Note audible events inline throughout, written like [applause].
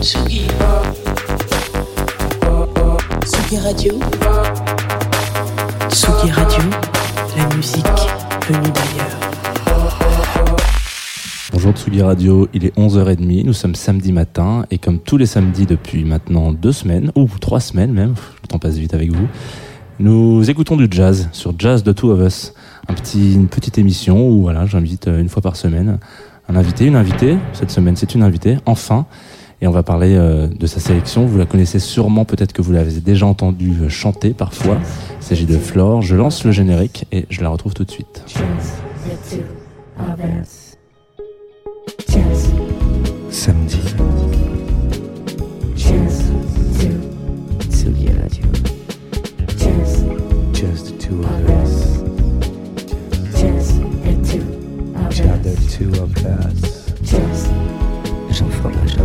Tsugi. Tsugi Radio. Tsugi Radio. La musique venue d'ailleurs. Bonjour Tsugi Radio, il est 11h30, nous sommes samedi matin et comme tous les samedis depuis maintenant deux semaines, ou trois semaines même, le temps passe vite avec vous, nous écoutons du jazz sur Jazz The Two of Us, un petit, une petite émission où voilà, j'invite euh, une fois par semaine un invité, une invitée. Cette semaine, c'est une invitée, enfin. Et on va parler euh, de sa sélection. Vous la connaissez sûrement, peut-être que vous l'avez déjà entendu euh, chanter parfois. Il s'agit de Flore. Je lance le générique et je la retrouve tout de suite. Samedi. Two of us. Jean Fromageau.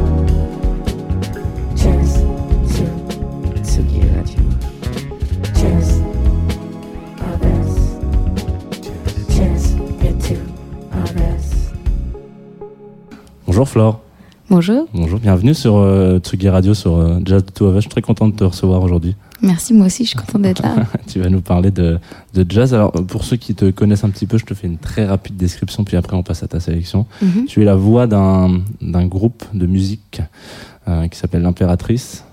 Tsugi Radio. Bonjour Flore. Bonjour, Bonjour, bienvenue sur euh, Tsugi Radio, sur euh, Jazz The Two of Us. Je suis très content de te recevoir aujourd'hui. Merci, moi aussi, je suis contente d'être là. [laughs] tu vas nous parler de, de jazz. Alors, pour ceux qui te connaissent un petit peu, je te fais une très rapide description, puis après on passe à ta sélection. Mhm. Tu es la voix d'un d'un groupe de musique euh, qui s'appelle l'Impératrice.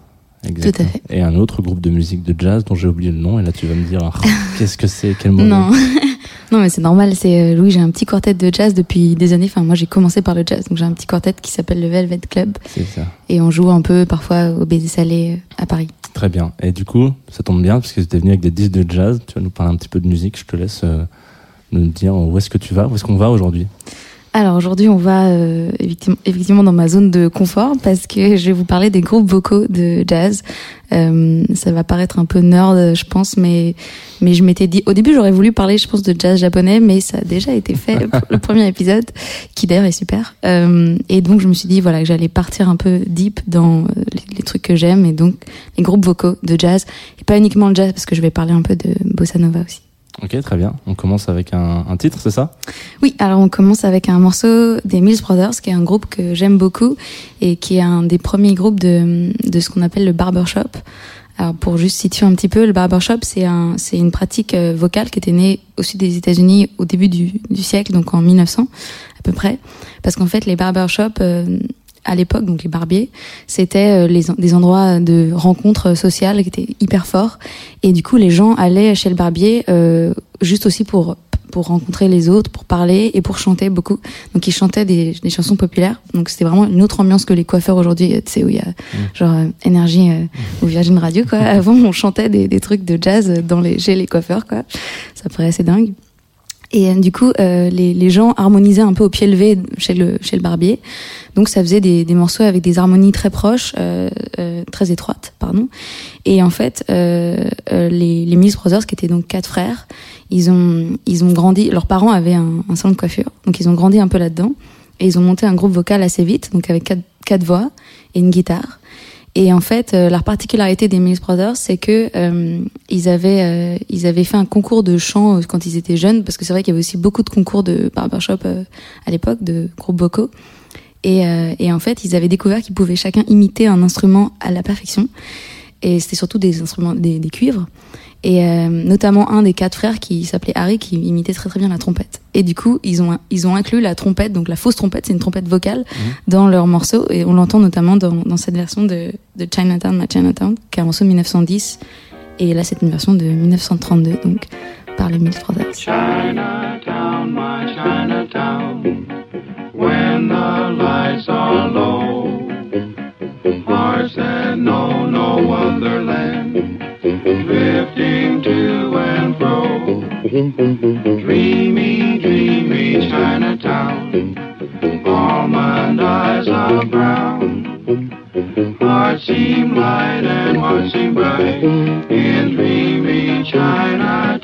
Exactement. fait. Et un autre groupe de musique de jazz dont j'ai oublié le nom. Et là, tu vas me dire, ah, [laughs] qu'est-ce que c'est? Quel mot Non, [laughs] non, mais c'est normal. C'est euh, oui, j'ai un petit quartet de jazz depuis des années. Enfin, moi, j'ai commencé par le jazz, donc j'ai un petit quartet qui s'appelle le Velvet Club, C'est ça. et on joue un peu parfois au Baiser Salé euh, à Paris. Très bien. Et du coup, ça tombe bien parce que tu es venu avec des disques de jazz. Tu vas nous parler un petit peu de musique. Je te laisse euh, nous dire où est-ce que tu vas, où est-ce qu'on va aujourd'hui? Alors aujourd'hui, on va euh, effectivement, dans ma zone de confort parce que je vais vous parler des groupes vocaux de jazz. Euh, ça va paraître un peu nerd, je pense, mais mais je m'étais dit au début j'aurais voulu parler, je pense, de jazz japonais, mais ça a déjà été fait [laughs] pour le premier épisode, qui d'ailleurs est super. Euh, et donc je me suis dit voilà que j'allais partir un peu deep dans euh, les, les trucs que j'aime et donc les groupes vocaux de jazz et pas uniquement le jazz parce que je vais parler un peu de bossa nova aussi. Ok, très bien. On commence avec un, un titre, c'est ça? Oui, alors on commence avec un morceau des Mills Brothers, qui est un groupe que j'aime beaucoup et qui est un des premiers groupes de, de ce qu'on appelle le barbershop. Alors pour juste situer un petit peu, le barbershop, c'est un, c'est une pratique euh, vocale qui était née au sud des États-Unis au début du, du siècle, donc en 1900 à peu près, parce qu'en fait les barbershops euh, à l'époque, donc les barbiers, c'était euh, les, des endroits de rencontres sociales qui étaient hyper forts. Et du coup, les gens allaient chez le barbier euh, juste aussi pour pour rencontrer les autres, pour parler et pour chanter beaucoup. Donc ils chantaient des, des chansons populaires. Donc c'était vraiment une autre ambiance que les coiffeurs aujourd'hui, tu sais où il y a genre euh, énergie euh, ou Virgin Radio quoi. [laughs] Avant on chantait des, des trucs de jazz dans les chez les coiffeurs quoi. Ça paraît assez dingue. Et euh, du coup, euh, les, les gens harmonisaient un peu au pied levé chez le, chez le barbier. Donc ça faisait des, des morceaux avec des harmonies très proches, euh, euh, très étroites, pardon. Et en fait, euh, euh, les, les Mills Brothers, qui étaient donc quatre frères, ils ont, ils ont grandi. Leurs parents avaient un, un salon de coiffure, donc ils ont grandi un peu là-dedans. Et ils ont monté un groupe vocal assez vite, donc avec quatre, quatre voix et une guitare. Et en fait, euh, la particularité des Mills Brothers, c'est que euh, ils avaient euh, ils avaient fait un concours de chant euh, quand ils étaient jeunes, parce que c'est vrai qu'il y avait aussi beaucoup de concours de barbershop euh, à l'époque, de groupes vocaux. Et, et en fait, ils avaient découvert qu'ils pouvaient chacun imiter un instrument à la perfection. Et c'était surtout des instruments, des cuivres. Et euh, notamment un des quatre frères qui s'appelait Harry, qui imitait très très bien la trompette. Et du coup, ils ont ils ont inclus la trompette, donc la fausse trompette, c'est une trompette vocale, dans leur morceau. Et on l'entend notamment dans, dans cette version de, de Chinatown, ma Chinatown, qui est un morceau de 1910. Et là, c'est une version de 1932, donc par les Mills Brothers. Chinatown, my Chinatown, drifting to and fro, dreamy, dreamy Chinatown, almond eyes are brown, hearts seem light and hearts seem bright, in dreamy China,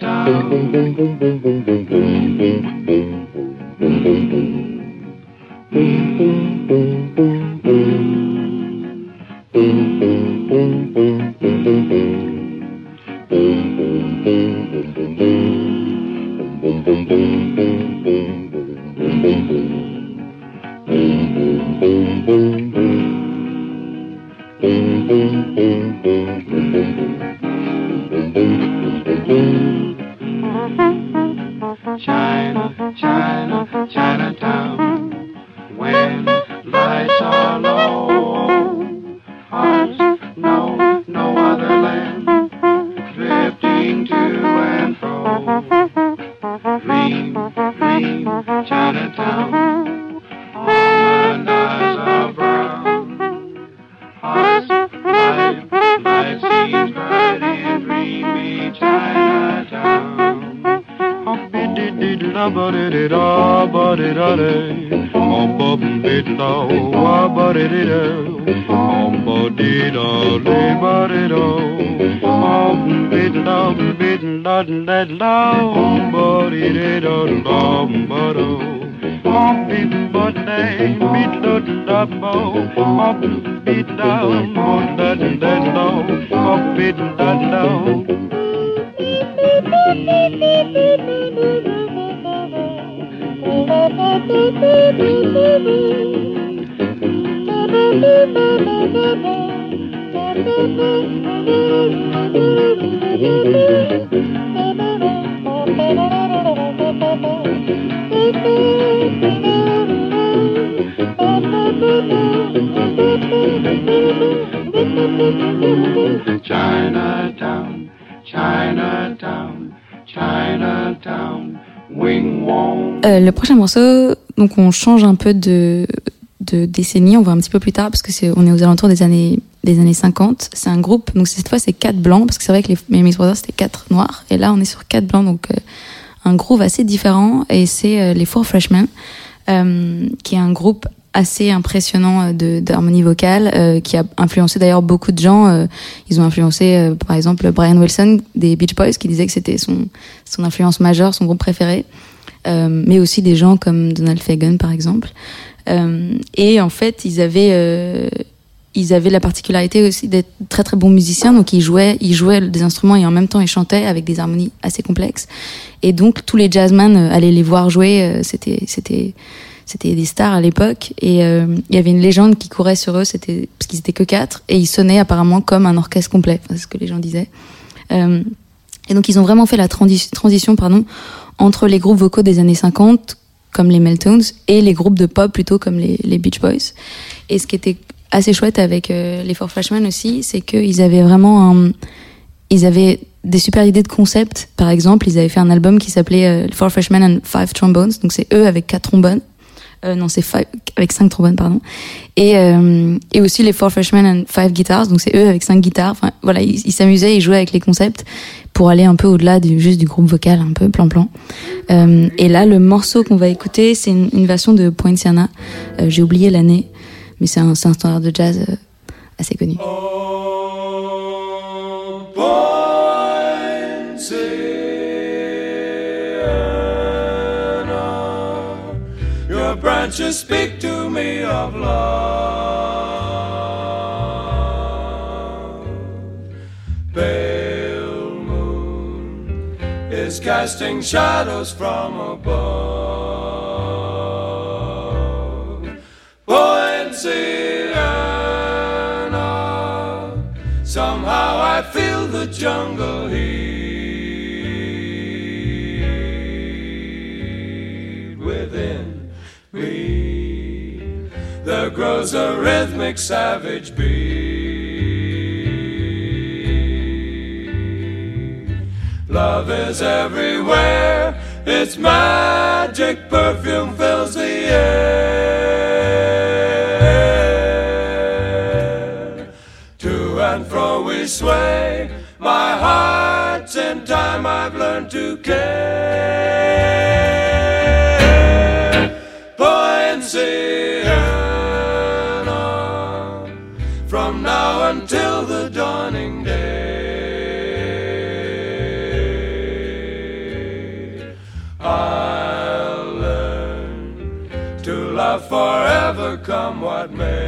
ba-di-di-da, ba-di-da-day. On ba-bum-bid-da, ba-di-di-da. On ba-di-da, lay ba-di-da. On bid-da, bid-da, da-da-da. Ba-di-di-da, da-da-da. Mom beat but they beat the double. Mom beat down, more than that low. Mom beat that low. Le prochain morceau, donc on change un peu de, décennie, on va un petit peu plus tard parce que on est aux alentours des années, des années 50. C'est un groupe, donc cette fois c'est quatre blancs parce que c'est vrai que les Miami Brothers c'était quatre noirs et là on est sur quatre blancs donc euh, un groove assez différent et c'est euh, les Four Freshmen euh, qui est un groupe assez impressionnant de d'harmonie vocale qui a influencé d'ailleurs beaucoup de gens ils ont influencé par exemple Brian Wilson des Beach Boys qui disait que c'était son influence majeure son groupe préféré mais aussi des gens comme Donald Fagen par exemple. Euh, et en fait ils avaient euh, ils avaient la particularité aussi d'être très très bons musiciens. Donc ils jouaient ils jouaient des instruments et en même temps ils chantaient avec des harmonies assez complexes. Et donc tous les jazzmen euh, allaient les voir jouer. Euh, c'était c'était c'était des stars à l'époque. Et euh, il y avait une légende qui courait sur eux. C'était parce qu'ils étaient que quatre. Et ils sonnaient apparemment comme un orchestre complet. C'est ce que les gens disaient. Euh, et donc ils ont vraiment fait la transi- transition pardon entre les groupes vocaux des années 50 comme les Meltones et les groupes de pop plutôt comme les, Beach Boys et ce qui était assez chouette avec euh, les Four Freshmen aussi c'est qu'ils avaient vraiment ils avaient des super idées de concept. Par exemple, ils avaient fait un album qui s'appelait euh, Four Freshmen and Five Trombones. Donc c'est eux avec quatre trombones. Euh, non, c'est avec cinq trombones, pardon. Et, euh, et aussi les Four Freshmen and Five Guitars. Donc c'est eux avec cinq guitares. Enfin, voilà, ils s'amusaient, ils jouaient avec les concepts pour aller un peu au-delà du juste du groupe vocal, un peu plan-plan. Euh, et là, le morceau qu'on va écouter, c'est une, une version de Poinciana. Euh, J'ai oublié l'année, mais c'est un, c'est un standard de jazz euh, assez connu. Your branches speak to me of love. Pale moon is casting shadows from above. Poinciana, somehow I feel the jungle heat Grows a rhythmic savage beat. Love is everywhere, its magic perfume fills the air. To and fro we sway, my heart's in time I've learned to care. Now until the dawning day. I'll learn to love forever, come what may.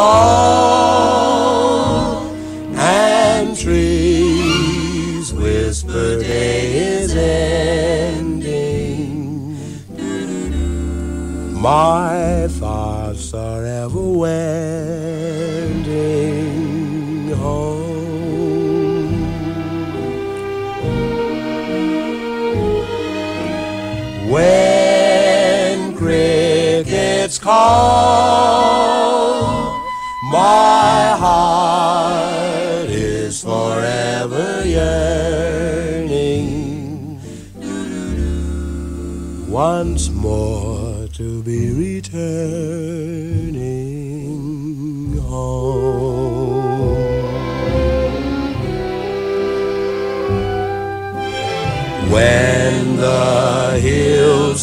Fall and trees whisper day is ending, my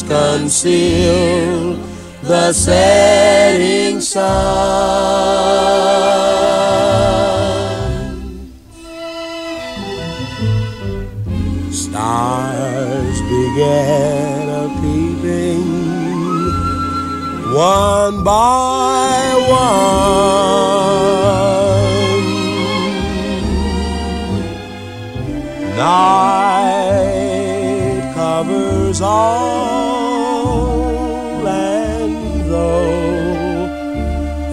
conceal the setting sun, stars began a peeping one by one. Night covers all, and though.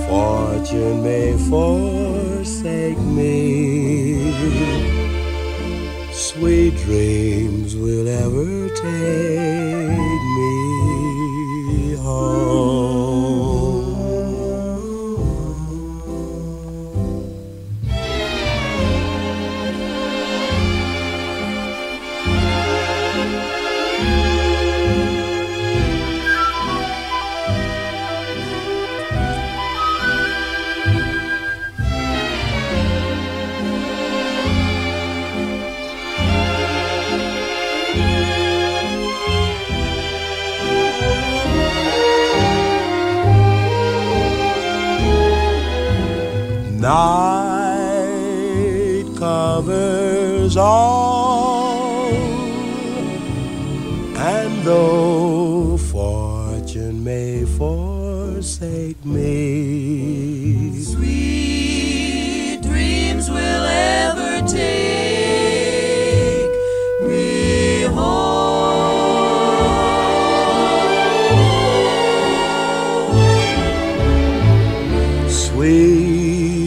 Fortune may forsake me, sweet dreams will ever take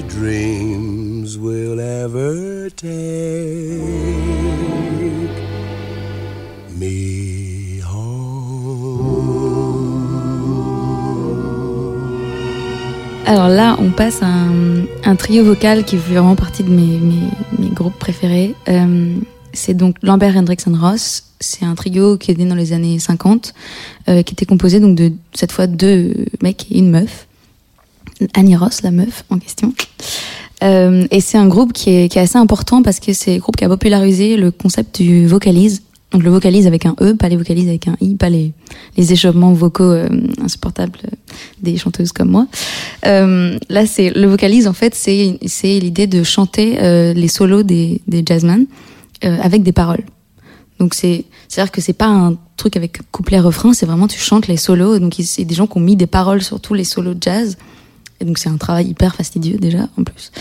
dreams will ever take me home. Alors là, on passe à un, un trio vocal qui fait vraiment partie de mes, mes, mes groupes préférés. Euh, c'est donc Lambert Hendrickson Ross. C'est un trio qui est né dans les années 50, euh, qui était composé donc de cette fois deux mecs et une meuf. Annie Ross, la meuf en question. Euh, et c'est un groupe qui est, qui est assez important parce que c'est un groupe qui a popularisé le concept du vocalise. Donc le vocalise avec un E, pas les vocalises avec un I, pas les, les échauffements vocaux euh, insupportables des chanteuses comme moi. Euh, là, c'est le vocalise en fait, c'est c'est l'idée de chanter euh, les solos des, des jazzmen euh, avec des paroles. Donc c'est c'est à dire que c'est pas un truc avec couplet refrain, c'est vraiment tu chantes les solos. Donc il- c'est des gens qui ont mis des paroles sur tous les solos de jazz. Et donc c'est un travail hyper fastidieux déjà en plus.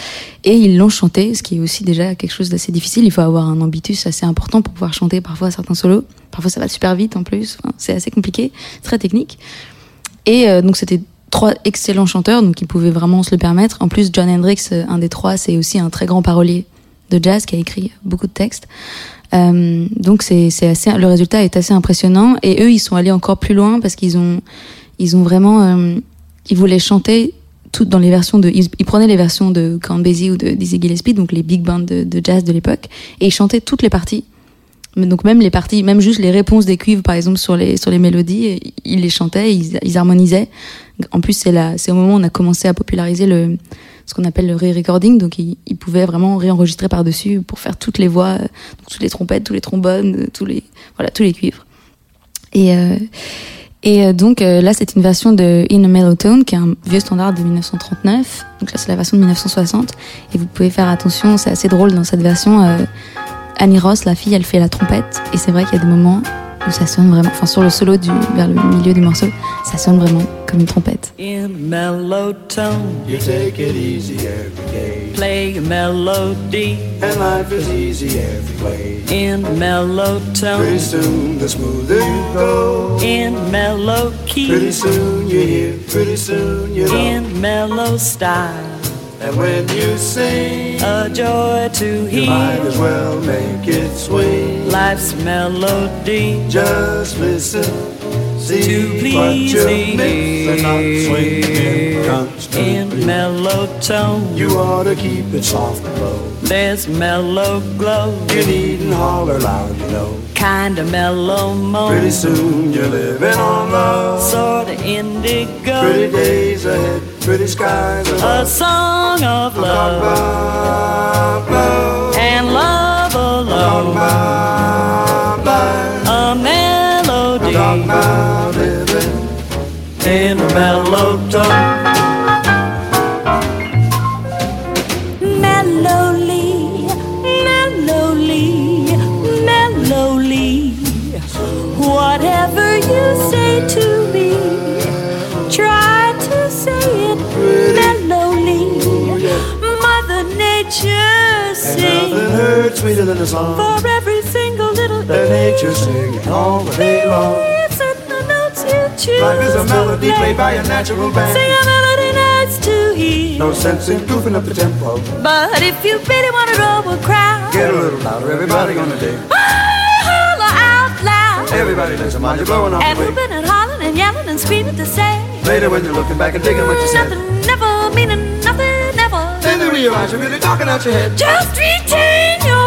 Et ils l'ont chanté, ce qui est aussi déjà quelque chose d'assez difficile. Il faut avoir un ambitus assez important pour pouvoir chanter parfois certains solos. Parfois ça va super vite en plus. C'est assez compliqué, très technique. Et euh, donc c'était trois excellents chanteurs, donc ils pouvaient vraiment se le permettre. En plus, John Hendricks, euh, un des trois, c'est aussi un très grand parolier de jazz qui a écrit beaucoup de textes. Euh, donc c'est assez, le résultat est assez impressionnant. Et eux, ils sont allés encore plus loin parce qu'ils ont, ils ont vraiment, ils voulaient chanter dans les versions de, ils, ils prenaient les versions de Count Basie ou de Dizzy Gillespie, donc les big bands de, jazz de l'époque, et ils chantaient toutes les parties. Donc même les parties, même juste les réponses des cuivres par exemple sur les sur les mélodies, ils les chantaient, ils, ils harmonisaient. En plus c'est là, c'est au moment où on a commencé à populariser le ce qu'on appelle le re-recording, donc ils, ils pouvaient vraiment réenregistrer par dessus pour faire toutes les voix, euh, toutes les trompettes, tous les trombones, tous les voilà tous les cuivres. Et euh, et euh, donc euh, là c'est une version de In a Mellow Tone qui est un vieux standard de 1939. Donc là c'est la version de 1960 et vous pouvez faire attention, c'est assez drôle dans cette version. euh, Annie Ross, la fille, elle fait la trompette et c'est vrai qu'il y a des moments où ça sonne vraiment, enfin sur le solo du vers le milieu du morceau, ça sonne vraiment comme une trompette. In mellow tone, You take it easy every day. play a melody. And life is easy every way. In mellow Pretty tone, soon, the smoother you go. in mellow Pretty key, soon you hear, pretty soon you know. in mellow style. And when you sing, A joy to you might as well make it sweet. Life's melody. Just listen, see To what please you're thee. missing, not swinging constantly. In mellow tone, You ought to keep it soft and low. there's mellow glow. You needn't holler loud, you know. Kind of mellow Pretty soon you're living on love. Sort of indigo. Pretty days ahead, pretty skies A song of love. love. And love alone. A melody. Talk about living in a mellow tone. Sweeter than a song for every single little that nature singing all the day long. It's in the notes you choose. Life is a melody play. played by a natural band. Sing a melody nice to hear. No sense in goofing up the tempo. But if you really want to roll a crowd, Get a little louder, everybody gonna dig. Oh, holler out loud. Everybody listen while you're blowing off And whooping and hollering and yelling and screaming to say Later when you're looking back and digging what you said. Nothing never meaning nothing never. Then you realize you're really talking out your head. Just retain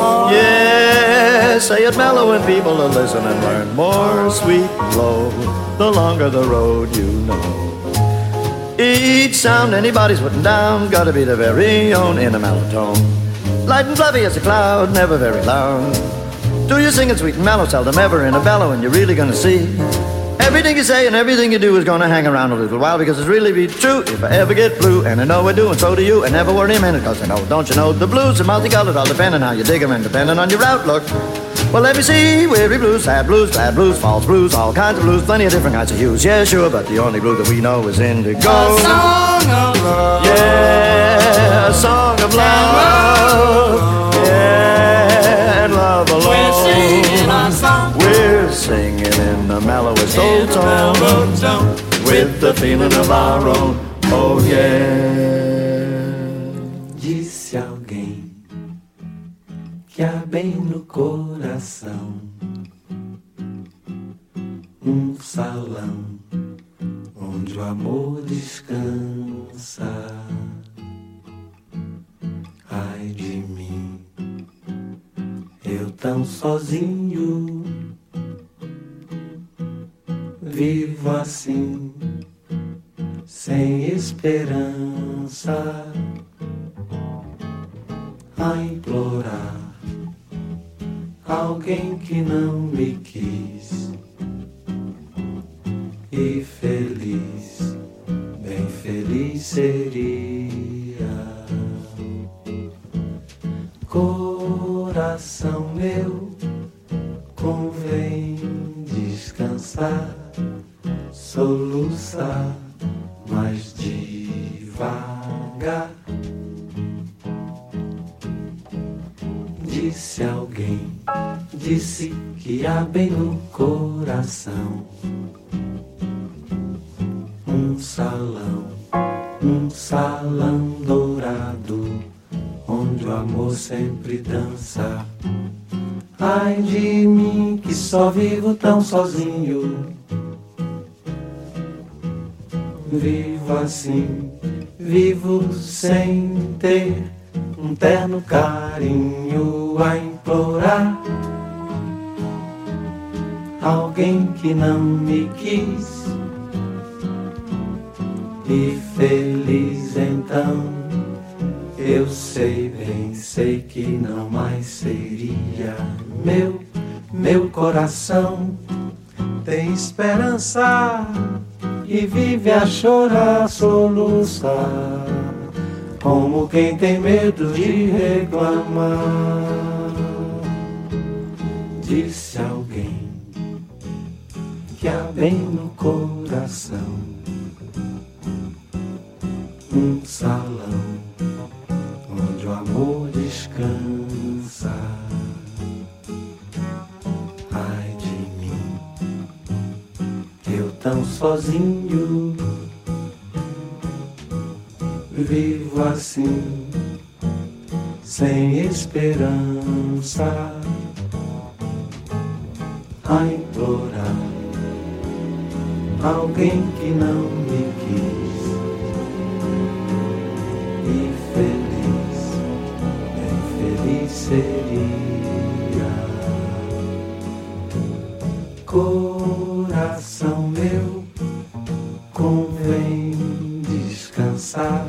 Oh, yeah, say it mellow and people will listen and learn more sweet low. The longer the road you know. Each sound anybody's putting down gotta be the very own in a mellow tone. Light and fluffy as a cloud, never very loud. Do you sing it sweet and mellow, seldom ever in a bellow, and you're really gonna see. Everything you say and everything you do is gonna hang around a little while because it's really be true if I ever get blue. And I know I do, and so do you. And never worry a minute, cause I know, don't you know, the blues are multicolored, all depending how you dig 'em and depending on your outlook. Well, let me see, weary blues, sad blues, glad blues, false blues, all kinds of blues, plenty of different kinds of hues. Yeah, sure, but the only blue that we know is indigo. Song of love. Yeah, a song of love. Yeah, and love alone. We're singing our song We're singing in the mellowest old tone mellow tone. with the feeling of our own. Oh yeah. Disse alguém que há bem no coração um salão onde o amor descansa. Ai de mim, eu tão sozinho, vivo assim, sem esperança a implorar alguém que não assim, vivo sem ter um terno carinho a implorar. Alguém que não me quis e feliz então. Eu sei bem, sei que não mais seria meu, meu coração tem esperança e vive a chorar, soluçar, como quem tem medo de reclamar. Disse alguém que há bem no coração um salão onde o amor descansa. Tão sozinho, vivo assim, sem esperança, a implorar alguém que não me quis. E feliz, bem feliz seria. Coração meu, convém descansar,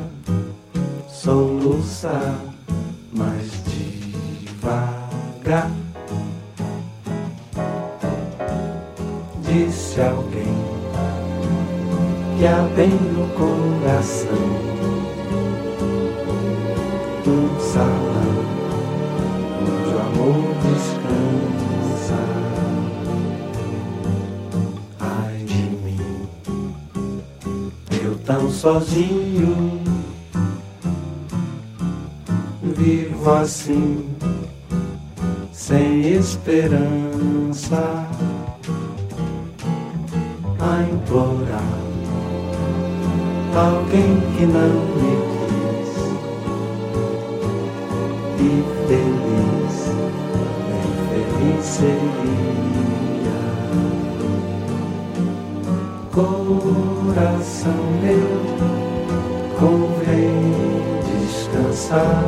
soluçar mais devagar. Disse alguém que há bem no coração um salão onde o amor descansa. Sozinho, vivo assim, sem esperança, a implorar alguém que não me Coração meu, convém descansar,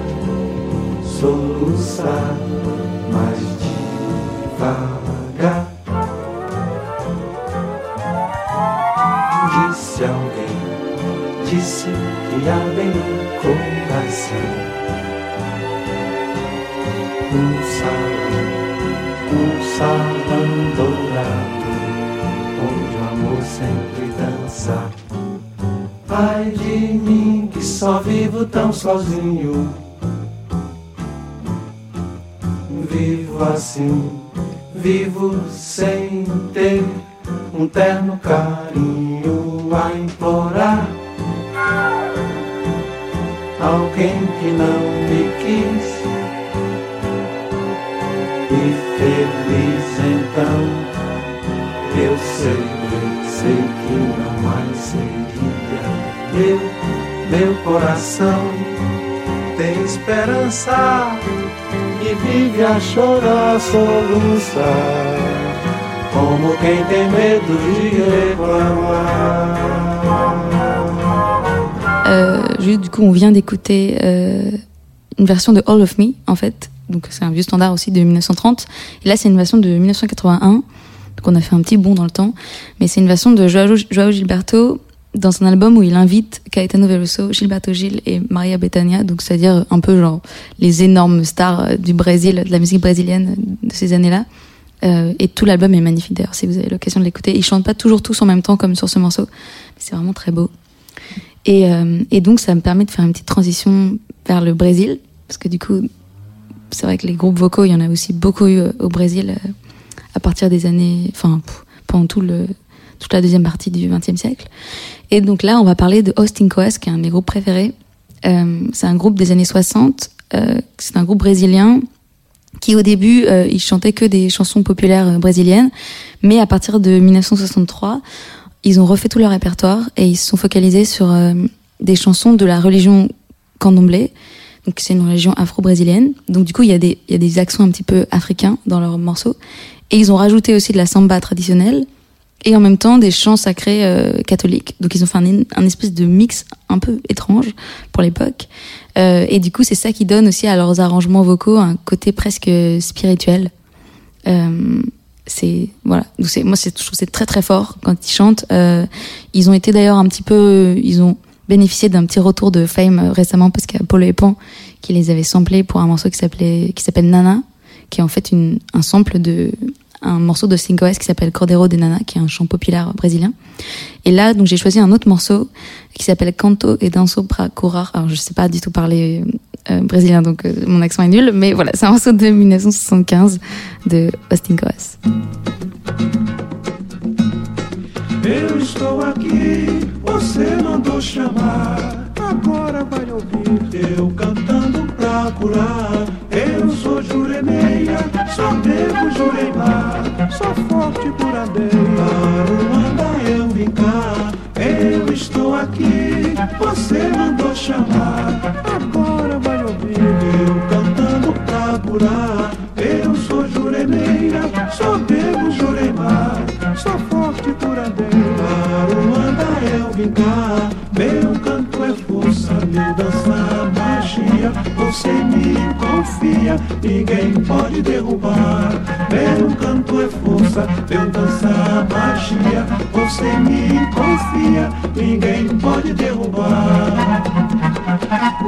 soluçar mais devagar. Disse alguém, disse que há bem no coração que só vivo tão sozinho, vivo assim, vivo sem ter um terno carinho a implorar. Alguém que não me quis e feliz então. Eu sei, sei que não mais seria meu, meu coração tem esperança e vive a chorar, soluçar, como quem tem medo de reclamar. Euh, juste, du coup, on vient d'écouter euh, une version de All of Me, en fait. Donc, c'est un vieux standard aussi de 1930. Et là, c'est une version de 1981. Donc, on a fait un petit bond dans le temps. Mais c'est une version de Joao Gilberto dans un album où il invite Caetano Veloso, Gilberto Gil et Maria Bethania. Donc, c'est-à-dire un peu genre les énormes stars euh, du Brésil, de la musique brésilienne de ces années-là. Euh, et tout l'album est magnifique d'ailleurs, si vous avez l'occasion de l'écouter. Ils chantent pas toujours tous en même temps comme sur ce morceau, mais c'est vraiment très beau. Et, euh, et donc ça me permet de faire une petite transition vers le Brésil, parce que du coup, c'est vrai que les groupes vocaux, il y en a aussi beaucoup eu euh, au Brésil euh, à partir des années, enfin, pendant tout le, toute la deuxième partie du XXe siècle. Et donc là, on va parler de Austin Coas, qui est un de mes groupes préférés. Euh, c'est un groupe des années 60. Euh, c'est un groupe brésilien qui, au début, euh, il chantait que des chansons populaires euh, brésiliennes. Mais à partir de 1963, ils ont refait tout leur répertoire et ils se sont focalisés sur des chansons de la religion candomblé. Donc c'est une religion afro-brésilienne. Donc du coup, il y, a des, il y a des accents un petit peu africains dans leurs morceaux. Et ils ont rajouté aussi de la samba traditionnelle et en même temps des chants sacrés euh, catholiques. Donc ils ont fait un, un espèce de mix un peu étrange pour l'époque. Euh, et du coup, c'est ça qui donne aussi à leurs arrangements vocaux un côté presque spirituel. Euh, c'est voilà. Donc c'est moi, je trouve c'est très très fort quand ils chantent. Euh, ils ont été d'ailleurs un petit peu, ils ont bénéficié d'un petit retour de fame euh, récemment parce qu'il y a et Pan qui les avait samplés pour un morceau qui s'appelait qui s'appelle Nana, qui est en fait une, un sample de un morceau de Cinco S qui s'appelle Cordero de Nana, qui est un chant populaire brésilien. Et là, donc j'ai choisi un autre morceau qui s'appelle Canto et Danso pra Curar. Alors je sais pas du tout parler euh, brésilien, donc euh, mon accent est nul, mais voilà, c'est un morceau de 1975 de Austin Coas. Eu estou aqui, você mandou chamar. Agora vai ouvir eu cantando pra curar. Eu sou juremeia, só devo jureimar. Sou forte por adeia. Aruanda eu vim cá. Eu estou aqui, você mandou chamar. Ninguém pode derrubar. Meu canto é força, meu dançar magia. Você me confia, ninguém pode derrubar.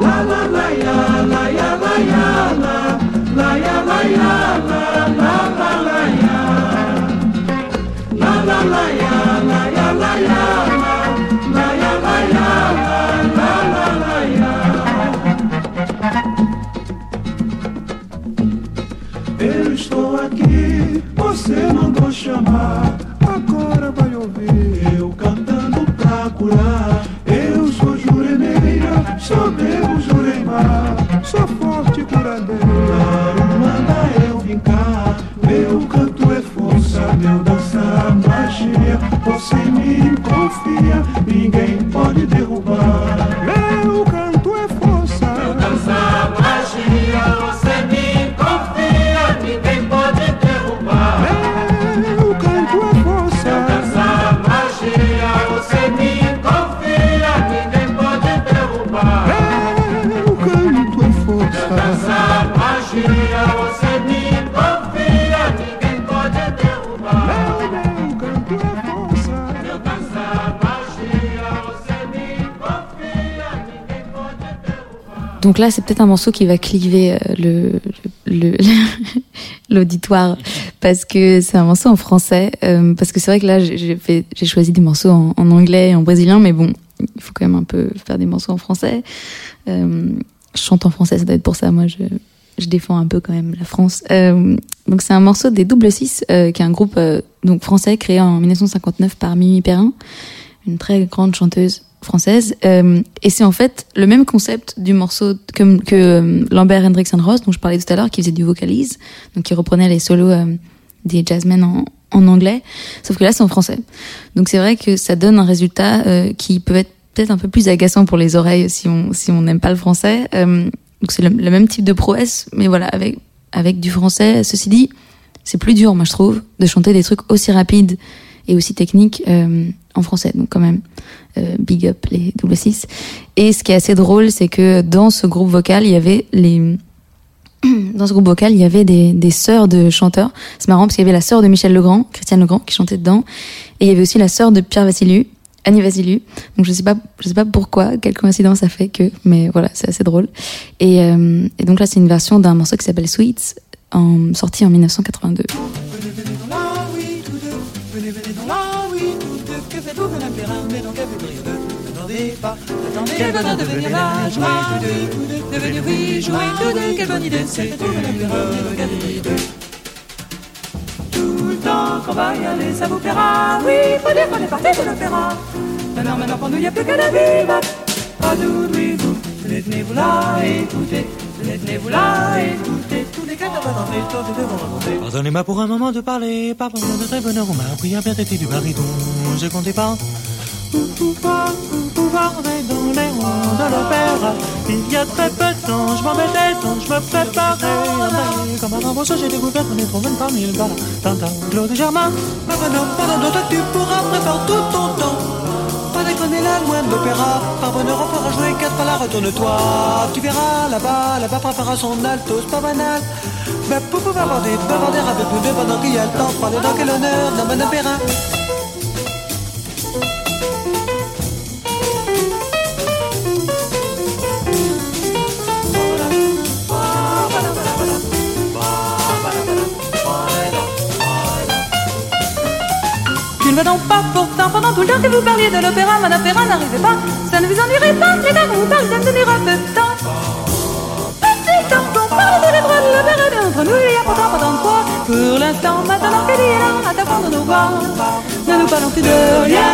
La la la ya, la ya la ya la, la ya la ya la, la la la ya. La la la ya, la ya la ya la você mandou chamar. Donc là, c'est peut-être un morceau qui va cliver euh, le le- [laughs] l'auditoire parce que c'est un morceau en français. euh, parce que c'est vrai que là, j'ai choisi des morceaux en, anglais et en brésilien, mais bon, il faut quand même un peu faire des morceaux en français. Euh, je chante en français, ça doit être pour ça. Moi, je défends un peu quand même la France. Donc c'est un morceau des Double Six, euh, qui est un groupe donc français créé en 1959 par Mimi Perrin, une très grande chanteuse française. Euh, et c'est en fait le même concept du morceau que, que euh, Lambert Hendrickson Ross, dont je parlais tout à l'heure, qui faisait du vocalise, donc qui reprenait les solos euh, des jazzmen en, anglais. Sauf que là, c'est en français. Donc c'est vrai que ça donne un résultat euh, qui peut être peut-être un peu plus agaçant pour les oreilles si on si on n'aime pas le français. Donc c'est le, le même type de prouesse, mais voilà avec avec du français. Ceci dit, c'est plus dur, moi je trouve, de chanter des trucs aussi rapides et aussi techniques euh, en français. Donc quand même, euh, big up les double six. Et ce qui est assez drôle, c'est que dans ce groupe vocal, il y avait les [clears throat] dans ce groupe vocal, il y avait des, des sœurs de chanteurs. C'est marrant parce qu'il y avait la sœur de Michel Legrand, Christiane Legrand, qui chantait dedans, et il y avait aussi la sœur de Pierre Vassiliou, Annie Vassiliou. Donc je sais pas, je sais pas pourquoi, quelle coïncidence ça fait que, mais voilà, c'est assez drôle. Et, euh, et donc là, c'est une version d'un morceau qui s'appelle Sweets, en, sorti en 1982. Quelle bonne devenir la joie de tous deux, devenir oui, jouer tous deux, quelle bonne idée, c'est de tout, regardez deux. Tout le temps qu'on va y aller, ça vous plaira. Oui, faut dire qu'on est parti de l'opéra. Maintenant, maintenant, pour nous, y a plus qu'à la vivre. Pas d'oubliez-vous, tenez-vous là, écoutez. Tenez-vous là, écoutez. Deux. Pardonnez-moi pour un moment de parler, pardonnez de très bonheur, on m'a appris à bien traiter du baryton. Je comptais pas pouvoir, pouvoir entrer dans les rangs de l'opéra. Il y a très peu de temps, je m'en mettais tant, je me préparais. Comme un embauche, j'ai découvert qu'on est trop bonne parmi le bala. Tintin, Claude Germain, pardon, pardon, toi tu pourras préparer tout ton temps. Pas déconner la loin de l'opéra, par bonheur on fera jouer quatre pas retourne-toi. Tu verras là-bas, là-bas préparera son alto, c'est pas banal. Mais pour pouvoir bavarder, bavarder avec nous y a le temps, parler dans quel honneur d'un bon opéra. Donc pas pourtant pendant tout le temps que vous parliez de l'opéra, mon opéra n'arrivait pas. Ça ne vous ennuierait pas, les gars, qu'on vous parle de donner un peu de temps. Petit temps qu'on parle de droits de l'opéra, mais entre nous, il y a pourtant pas tant de poids. Pour l'instant, maintenant qu'elle est là, à t'apprendre nos voix. Ne nous parlons plus de rien,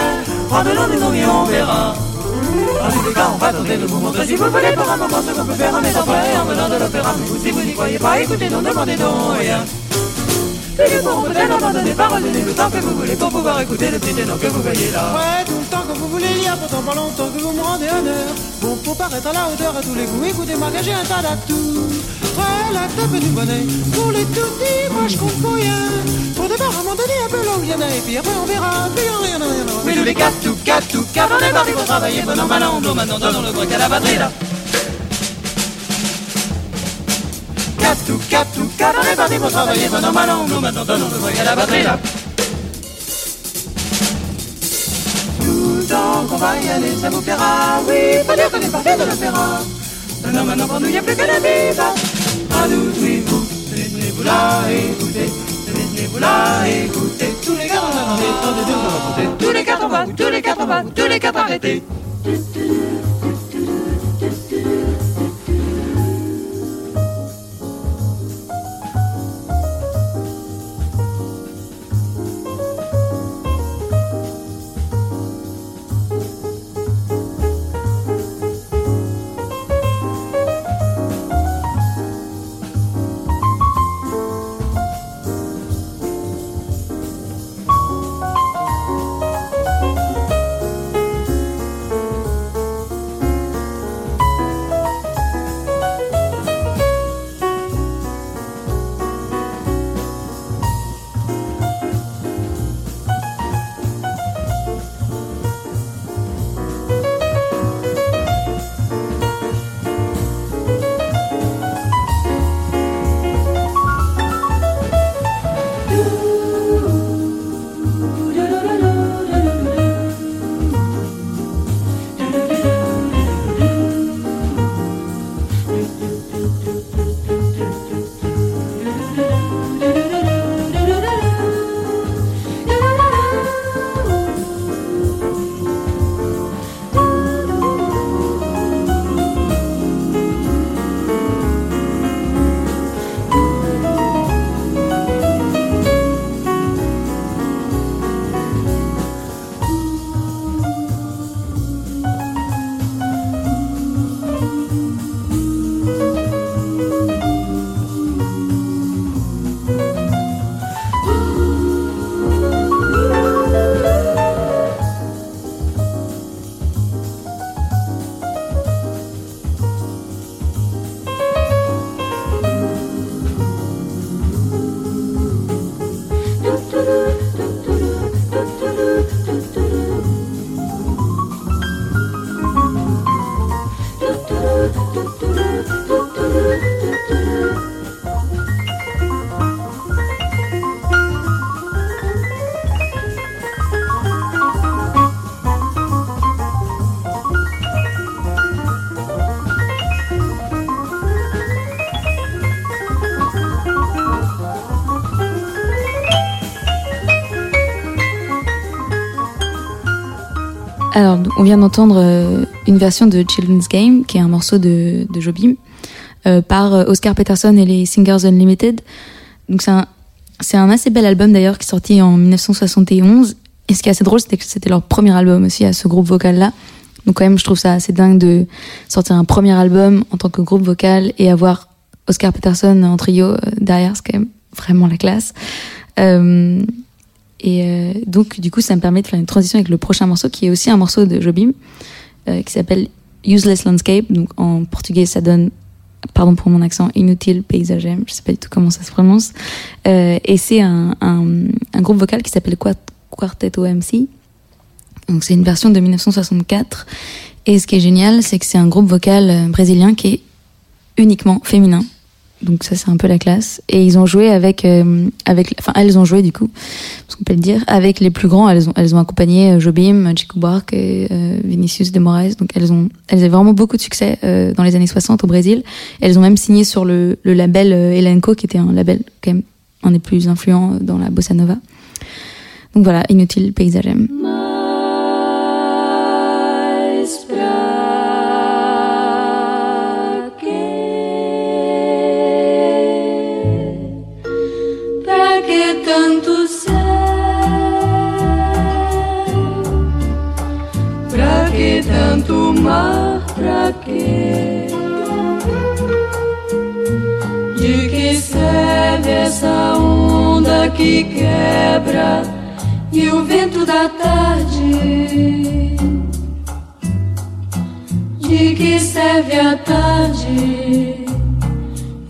prends-le des noms et on verra. Tous les cas, on va de vous montrer si vous le voulez pour un moment ce qu'on peut faire en étant prêt en venant de l'opéra. Si vous n'y croyez pas, écoutez, non, demandez donc rien. Et nous pourrons peut-être abandonner paroles, donner le temps que vous voulez pour pouvoir écouter le petit ténor que vous voyez là. Ouais, tout le temps que vous voulez, a pourtant pas longtemps que vous me rendez honneur. Bon, pour paraître à la hauteur à tous les coups, écoutez-moi, que j'ai un tas d'atouts. Ouais, la table du bonnet, pour les tout petits, moi je compte pour rien. Pour d'abord, à un moment donné, un peu là où il y en a, et puis après on verra, plus rien, rien, rien, rien. Mais nous les quatre, tout, quatre, tout, quatre, on est parti pour travailler, bon an, bon, maintenant donnons le break à la batterie là. Tout, quatre, tout, quatre, on est parti pour travailler, an, mal an, bon, maintenant donnons le break à la batterie là. Tout le temps qu'on va y aller, ça vous plaira, oui, faut dire qu'on est parti de l'opéra. Maintenant, maintenant, pour nous, y a plus que la vie, va. À nous, oui, vous, tenez-vous là, écoutez. Tenez-vous là, écoutez. Tous les quatre, on on va raconter. Tous les quatre, on va, tous les quatre, on va, tous les quatre, arrêtez. On vient d'entendre euh, une version de Children's Game, qui est un morceau de, de Jobim, euh, par euh, Oscar Peterson et les Singers Unlimited. Donc, c'est un, c'est un assez bel album d'ailleurs qui est sorti en 1971. Et ce qui est assez drôle, c'était que c'était leur premier album aussi à ce groupe vocal-là. Donc quand même, je trouve ça assez dingue de sortir un premier album en tant que groupe vocal et avoir Oscar Peterson en trio euh, derrière, c'est quand même vraiment la classe. Euh, et euh, donc du coup, ça me permet de faire une transition avec le prochain morceau qui est aussi un morceau de Jobim euh, qui s'appelle Useless Landscape. Donc en portugais, ça donne pardon pour mon accent, inutile paysagem, je sais pas du tout comment ça se prononce. Euh, et c'est un, un, un groupe vocal qui s'appelle Quart- Quarteto MC. Donc c'est une version de 1964. Et ce qui est génial, c'est que c'est un groupe vocal euh, brésilien qui est uniquement féminin. Donc ça c'est un peu la classe. Et ils ont joué avec, euh, avec, enfin elles ont joué du coup, ce qu'on peut le dire, avec les plus grands. Elles ont, elles ont accompagné euh, Jobim, Chico Buarque et euh, Vinicius de Moraes. Donc elles ont, elles avaient vraiment beaucoup de succès euh, dans les années 60 au Brésil. Elles ont même signé sur le, le label euh, Elenco, qui était un label quand même un des plus influents dans la bossa nova. Donc voilà, inutile paysagem. Mar? Pra quê? De que serve essa onda que quebra e o vento da tarde? De que serve a tarde?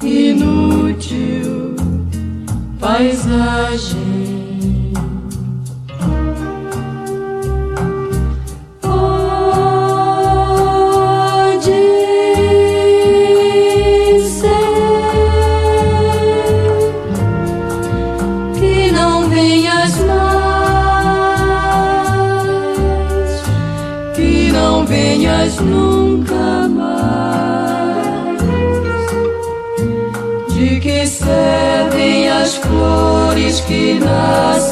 Inútil paisagem. diz que nasce.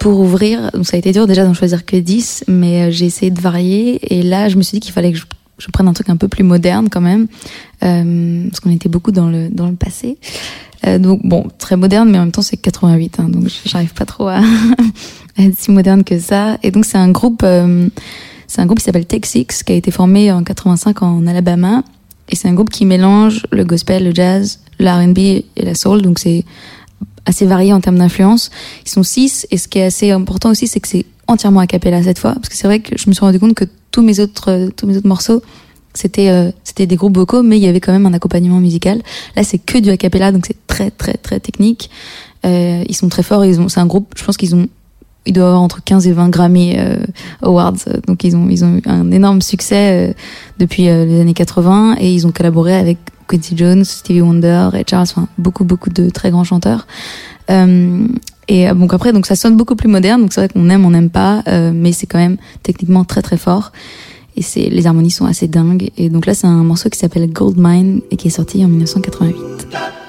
Pour, ouvrir, donc ça a été dur déjà d'en choisir que 10, mais euh, j'ai essayé de varier. Et là, je me suis dit qu'il fallait que je, prenne un truc un peu plus moderne quand même, euh, parce qu'on était beaucoup dans le, dans le passé. Euh, donc bon, très moderne, mais en même temps c'est 88, hein, donc j'arrive pas trop à, [laughs] être si moderne que ça. Et donc c'est un groupe, euh, c'est un groupe qui s'appelle Texix, qui a été formé en 85 en Alabama. Et c'est un groupe qui mélange le gospel, le jazz, le R&B et la soul. Donc c'est assez varié en termes d'influence. Ils sont six et ce qui est assez important aussi, c'est que c'est entièrement a cappella cette fois, parce que c'est vrai que je me suis rendu compte que tous mes autres euh, tous mes autres morceaux c'était euh, c'était des groupes vocaux, mais il y avait quand même un accompagnement musical. Là, c'est que du a cappella, donc c'est très très très technique. Euh, ils sont très forts. Ils ont c'est un groupe. Je pense qu'ils ont il doit avoir entre 15 et 20 Grammy Awards. Donc ils ont ils ont eu un énorme succès depuis les années 80 et ils ont collaboré avec Quincy Jones, Stevie Wonder, et Charles, enfin beaucoup beaucoup de très grands chanteurs. Euh, et euh, donc après donc ça sonne beaucoup plus moderne. Donc c'est vrai qu'on aime on n'aime pas, euh, mais c'est quand même techniquement très très fort. Et c'est les harmonies sont assez dingues. Et donc là c'est un morceau qui s'appelle Gold Mine et qui est sorti en 1988.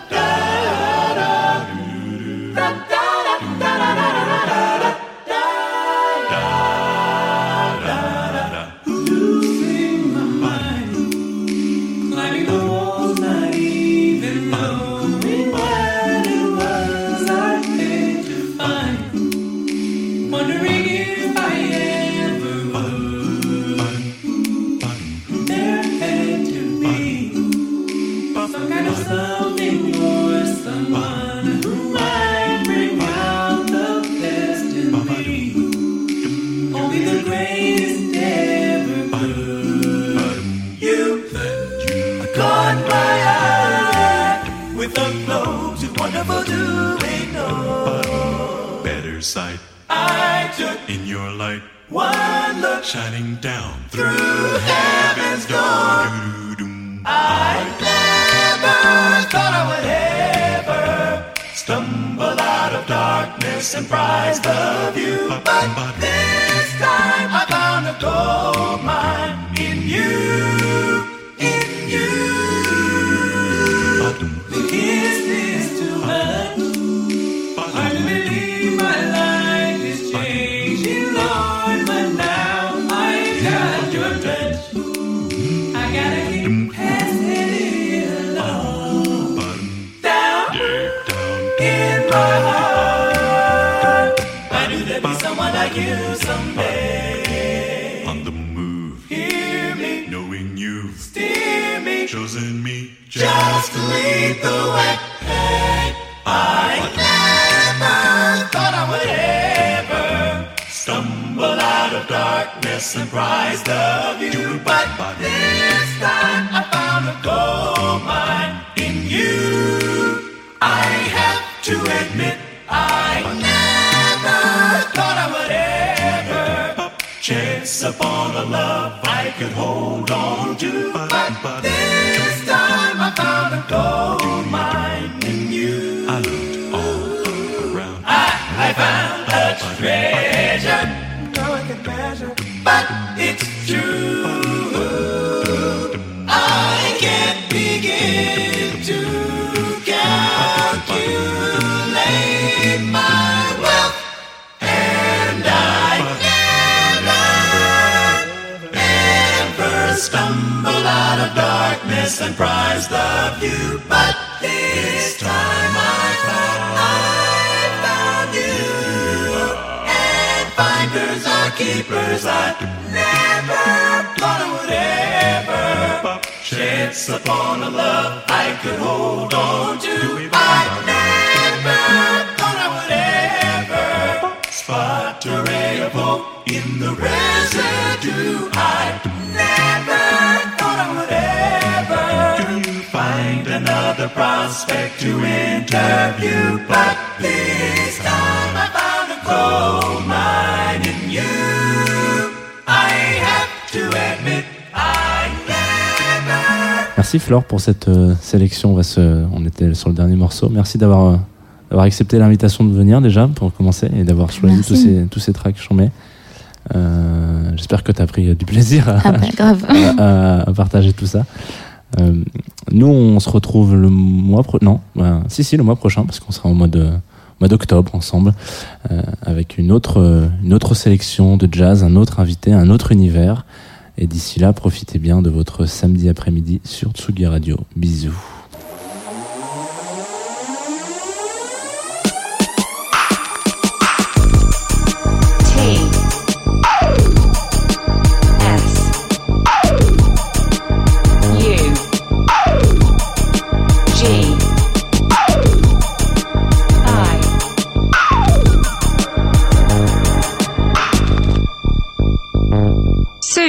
Steer me, chosen me just to lead the way. I never thought I would ever stumble out of darkness and prize the view. But this time I found a gold mine in you. Upon a love I could hold on to. But this time I found a gold mine in you. I looked all around. I, I found a treasure. No one can measure, but stumble out of darkness and prize the view. But this time I found, I found you. And finders are keepers. I never thought I would ever chance upon a love I could hold on to. I never thought I would ever spot a ray of hope in the residue. I never another prospect to interview. But this time I found a gold mine in you. I have to admit, I never. Merci Flore pour cette euh, sélection. On, va se- on était sur le dernier morceau. Merci d'avoir euh, d'avoir accepté l'invitation de venir déjà pour commencer et d'avoir choisi tous ces, tous ces tracks. Euh, J'espère que tu as pris du plaisir à, Ah bah, grave. [laughs] à- à partager tout ça. Euh, nous, on se retrouve le mois pro non, ben, si si le mois prochain parce qu'on sera au mois de mois d'octobre ensemble euh, avec une autre euh, une autre sélection de jazz, un autre invité, un autre univers. Et d'ici là, profitez bien de votre samedi après-midi sur Tsugi Radio. Bisous.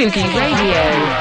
Sugi Radio